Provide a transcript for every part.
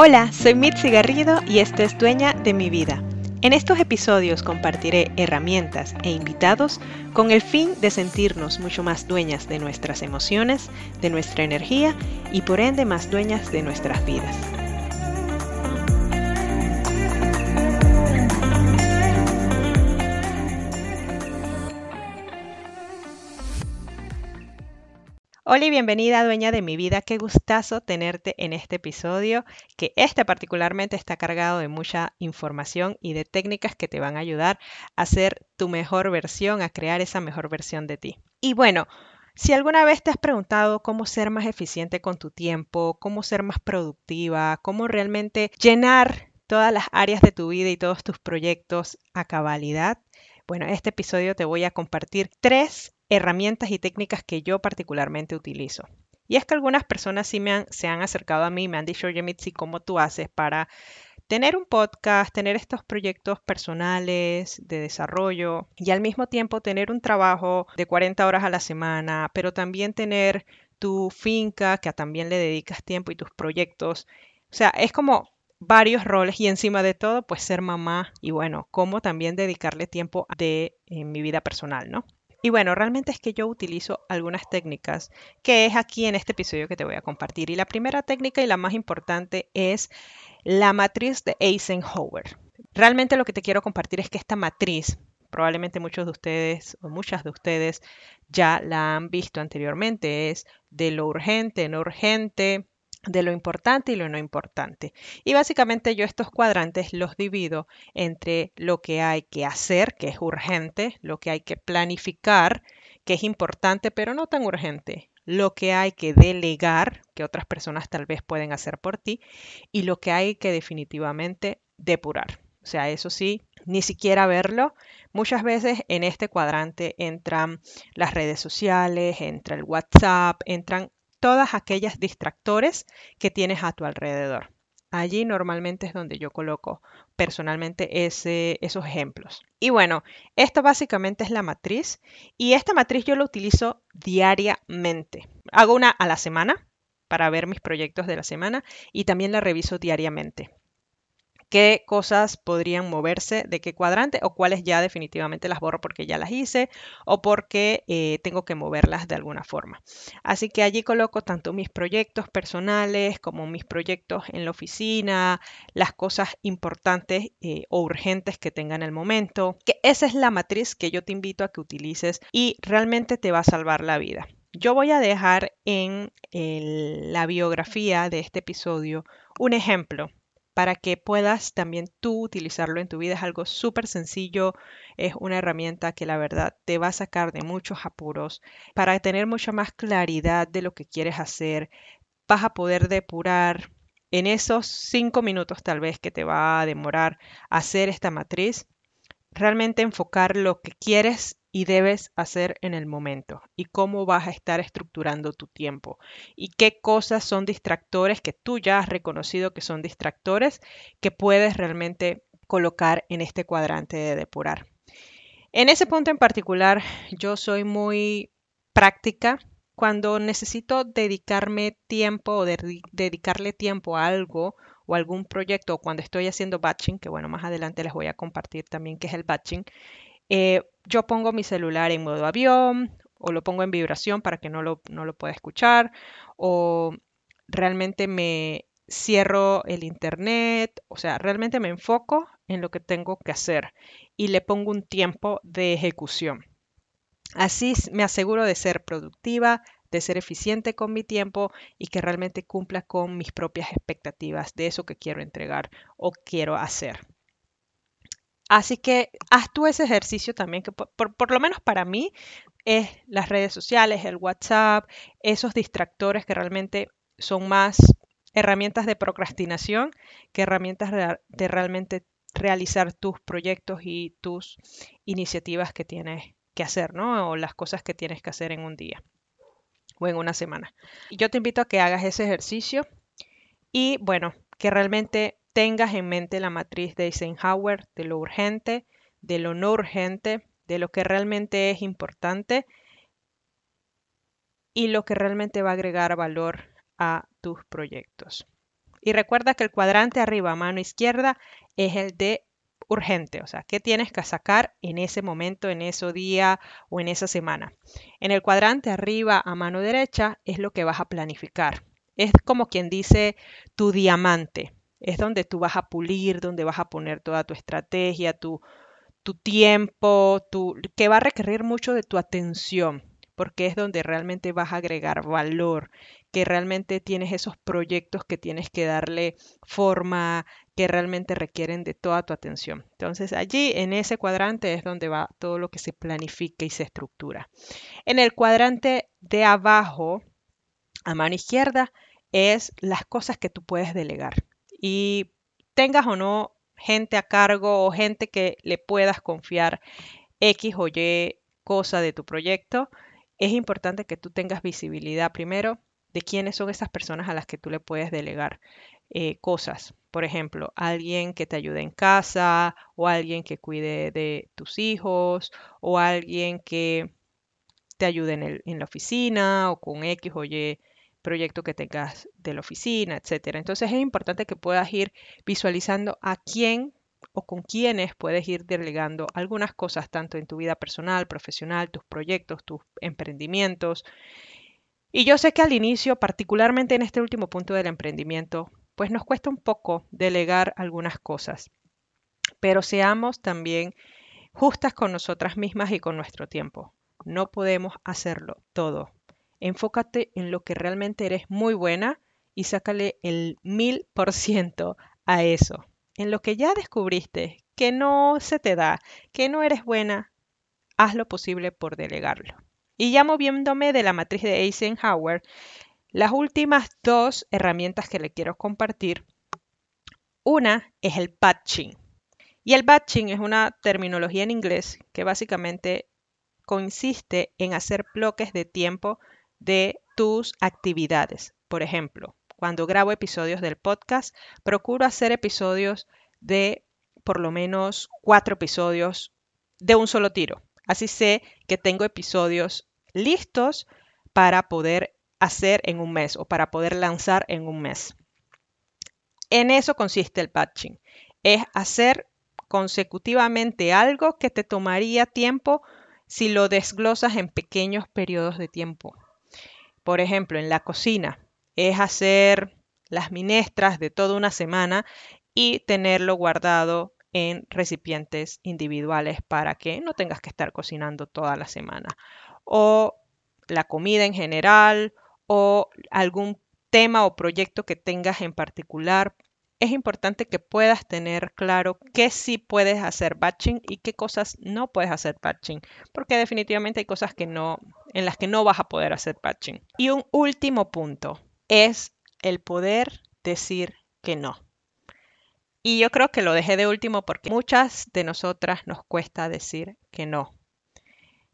Hola, soy Mitzi Garrido y esto es Dueña de mi vida. En estos episodios compartiré herramientas e invitados con el fin de sentirnos mucho más dueñas de nuestras emociones, de nuestra energía y por ende más dueñas de nuestras vidas. Hola y bienvenida, dueña de mi vida. Qué gustazo tenerte en este episodio, que este particularmente está cargado de mucha información y de técnicas que te van a ayudar a ser tu mejor versión, a crear esa mejor versión de ti. Y bueno, si alguna vez te has preguntado cómo ser más eficiente con tu tiempo, cómo ser más productiva, cómo realmente llenar todas las áreas de tu vida y todos tus proyectos a cabalidad, bueno, en este episodio te voy a compartir tres herramientas y técnicas que yo particularmente utilizo. Y es que algunas personas sí me han, se han acercado a mí y me han dicho, oye, Mitzi, ¿cómo tú haces para tener un podcast, tener estos proyectos personales de desarrollo y al mismo tiempo tener un trabajo de 40 horas a la semana, pero también tener tu finca que también le dedicas tiempo y tus proyectos. O sea, es como varios roles y encima de todo, pues ser mamá y bueno, cómo también dedicarle tiempo de en mi vida personal, ¿no? Y bueno, realmente es que yo utilizo algunas técnicas que es aquí en este episodio que te voy a compartir. Y la primera técnica y la más importante es la matriz de Eisenhower. Realmente lo que te quiero compartir es que esta matriz, probablemente muchos de ustedes o muchas de ustedes ya la han visto anteriormente, es de lo urgente, no urgente, de lo importante y lo no importante. Y básicamente yo estos cuadrantes los divido entre lo que hay que hacer, que es urgente, lo que hay que planificar, que es importante pero no tan urgente, lo que hay que delegar, que otras personas tal vez pueden hacer por ti, y lo que hay que definitivamente depurar. O sea, eso sí, ni siquiera verlo. Muchas veces en este cuadrante entran las redes sociales, entra el WhatsApp, entran todas aquellas distractores que tienes a tu alrededor. Allí normalmente es donde yo coloco personalmente ese, esos ejemplos. Y bueno, esta básicamente es la matriz y esta matriz yo la utilizo diariamente. Hago una a la semana para ver mis proyectos de la semana y también la reviso diariamente qué cosas podrían moverse de qué cuadrante o cuáles ya definitivamente las borro porque ya las hice o porque eh, tengo que moverlas de alguna forma. Así que allí coloco tanto mis proyectos personales como mis proyectos en la oficina, las cosas importantes eh, o urgentes que tenga en el momento. Que esa es la matriz que yo te invito a que utilices y realmente te va a salvar la vida. Yo voy a dejar en la biografía de este episodio un ejemplo para que puedas también tú utilizarlo en tu vida. Es algo súper sencillo, es una herramienta que la verdad te va a sacar de muchos apuros para tener mucha más claridad de lo que quieres hacer. Vas a poder depurar en esos cinco minutos tal vez que te va a demorar hacer esta matriz, realmente enfocar lo que quieres y debes hacer en el momento y cómo vas a estar estructurando tu tiempo y qué cosas son distractores que tú ya has reconocido que son distractores que puedes realmente colocar en este cuadrante de depurar. En ese punto en particular, yo soy muy práctica. Cuando necesito dedicarme tiempo o dedicarle tiempo a algo o algún proyecto, o cuando estoy haciendo batching, que bueno, más adelante les voy a compartir también qué es el batching, eh, yo pongo mi celular en modo avión o lo pongo en vibración para que no lo, no lo pueda escuchar o realmente me cierro el internet, o sea, realmente me enfoco en lo que tengo que hacer y le pongo un tiempo de ejecución. Así me aseguro de ser productiva, de ser eficiente con mi tiempo y que realmente cumpla con mis propias expectativas de eso que quiero entregar o quiero hacer. Así que haz tú ese ejercicio también, que por, lo menos para mí es las redes sociales, el WhatsApp, esos distractores que realmente son más herramientas de procrastinación que herramientas de realmente realizar tus proyectos y tus iniciativas que tienes que hacer, ¿no? O las cosas que tienes que hacer en un día o en una semana. Yo te invito a que hagas ese ejercicio y bueno, que realmente tengas en mente la matriz de Eisenhower de lo urgente, de lo no urgente, de lo que realmente es importante y lo que realmente va a agregar valor a tus proyectos. Y recuerda que el cuadrante arriba a mano izquierda es el de urgente, o sea, qué tienes que sacar en ese momento, en ese día o en esa semana. En el cuadrante arriba a mano derecha es lo que vas a planificar. Es como quien dice tu diamante. Es donde tú vas a pulir, donde vas a poner toda tu estrategia, tu, tu tiempo, tu, que va a requerir mucho de tu atención, porque es donde realmente vas a agregar valor, que realmente tienes esos proyectos que tienes que darle forma, que realmente requieren de toda tu atención. Entonces allí en ese cuadrante es donde va todo lo que se planifica y se estructura. En el cuadrante de abajo, a mano izquierda, es las cosas que tú puedes delegar. Y tengas o no gente a cargo o gente que le puedas confiar X o Y cosa de tu proyecto, es importante que tú tengas visibilidad primero de quiénes son esas personas a las que tú le puedes delegar eh, cosas. Por ejemplo, alguien que te ayude en casa o alguien que cuide de tus hijos o alguien que te ayude en, en la oficina o con X o Y proyecto que tengas de la oficina, etcétera. Entonces es importante que puedas ir visualizando a quién o con quiénes puedes ir delegando algunas cosas tanto en tu vida personal, profesional, tus proyectos, tus emprendimientos. Y yo sé que al inicio, particularmente en este último punto del emprendimiento, pues nos cuesta un poco delegar algunas cosas, pero seamos también justas con nosotras mismas y con nuestro tiempo. No podemos hacerlo todo. Enfócate en lo que realmente eres muy buena y sácale el mil por ciento a eso. En lo que ya descubriste que no se te da, que no eres buena, haz lo posible por delegarlo. Y ya moviéndome de la matriz de Eisenhower, las últimas dos herramientas que le quiero compartir, una es el batching. Y el batching es una terminología en inglés que básicamente consiste en hacer bloques de tiempo de tus actividades. Por ejemplo, cuando grabo episodios del podcast, procuro hacer episodios de por lo menos cuatro episodios de un solo tiro. Así sé que tengo episodios listos para poder hacer en un mes o para poder lanzar en un mes. En eso consiste el patching. Es hacer consecutivamente algo que te tomaría tiempo si lo desglosas en pequeños periodos de tiempo. Por ejemplo, en la cocina es hacer las minestras de toda una semana y tenerlo guardado en recipientes individuales para que no tengas que estar cocinando toda la semana. O la comida en general o algún tema o proyecto que tengas en particular. Es importante que puedas tener claro qué sí puedes hacer batching y qué cosas no puedes hacer batching, porque definitivamente hay cosas que no en las que no vas a poder hacer batching. Y un último punto es el poder decir que no. Y yo creo que lo dejé de último porque muchas de nosotras nos cuesta decir que no.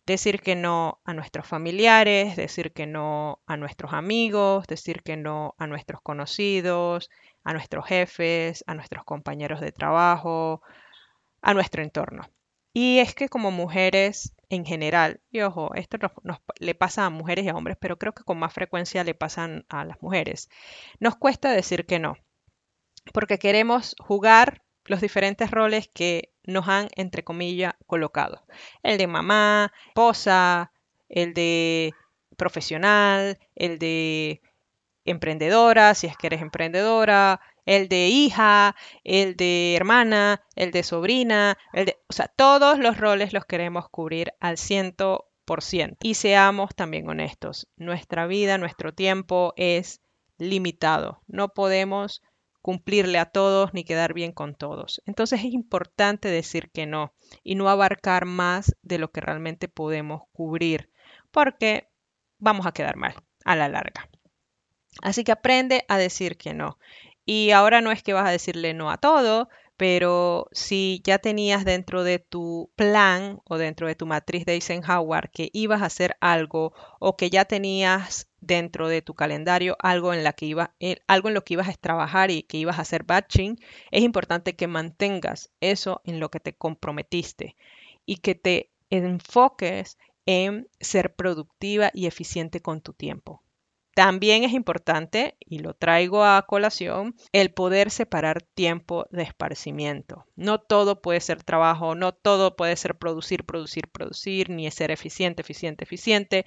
Decir que no a nuestros familiares, decir que no a nuestros amigos, decir que no a nuestros conocidos, a nuestros jefes, a nuestros compañeros de trabajo, a nuestro entorno. Y es que como mujeres en general, y ojo, esto nos, le pasa a mujeres y a hombres, pero creo que con más frecuencia le pasan a las mujeres, nos cuesta decir que no, porque queremos jugar los diferentes roles que nos han, entre comillas, colocado. El de mamá, esposa, el de profesional, el de emprendedora, si es que eres emprendedora, el de hija, el de hermana, el de sobrina, el de, o sea, todos los roles los queremos cubrir al ciento por ciento. Y seamos también honestos, nuestra vida, nuestro tiempo es limitado. No podemos cumplirle a todos ni quedar bien con todos. Entonces es importante decir que no y no abarcar más de lo que realmente podemos cubrir, porque vamos a quedar mal a la larga. Así que aprende a decir que no. Y ahora no es que vas a decirle no a todo, pero si ya tenías dentro de tu plan o dentro de tu matriz de Eisenhower que ibas a hacer algo o que ya tenías dentro de tu calendario algo en, la que iba, eh, algo en lo que ibas a trabajar y que ibas a hacer batching, es importante que mantengas eso en lo que te comprometiste y que te enfoques en ser productiva y eficiente con tu tiempo. También es importante, y lo traigo a colación, el poder separar tiempo de esparcimiento. No todo puede ser trabajo, no todo puede ser producir, producir, producir, ni ser eficiente, eficiente, eficiente,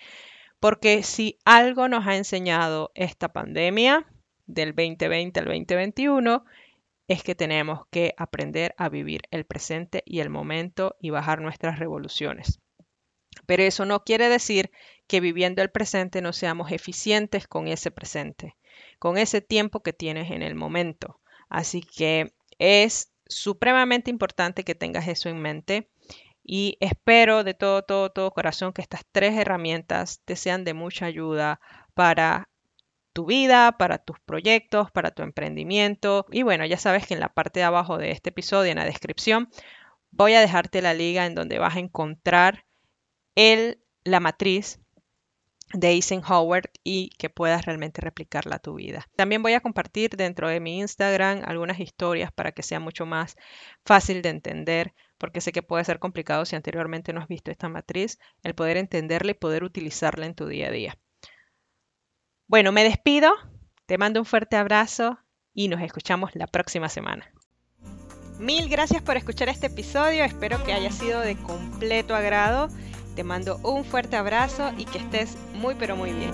porque si algo nos ha enseñado esta pandemia del 2020 al 2021, es que tenemos que aprender a vivir el presente y el momento y bajar nuestras revoluciones. Pero eso no quiere decir que viviendo el presente no seamos eficientes con ese presente, con ese tiempo que tienes en el momento. Así que es supremamente importante que tengas eso en mente y espero de todo, todo, todo corazón que estas tres herramientas te sean de mucha ayuda para tu vida, para tus proyectos, para tu emprendimiento. Y bueno, ya sabes que en la parte de abajo de este episodio, en la descripción, voy a dejarte la liga en donde vas a encontrar el, la matriz de Eisenhower y que puedas realmente replicarla a tu vida. También voy a compartir dentro de mi Instagram algunas historias para que sea mucho más fácil de entender, porque sé que puede ser complicado si anteriormente no has visto esta matriz, el poder entenderla y poder utilizarla en tu día a día. Bueno, me despido, te mando un fuerte abrazo y nos escuchamos la próxima semana. Mil gracias por escuchar este episodio, espero que haya sido de completo agrado te mando un fuerte abrazo y que estés muy pero muy bien.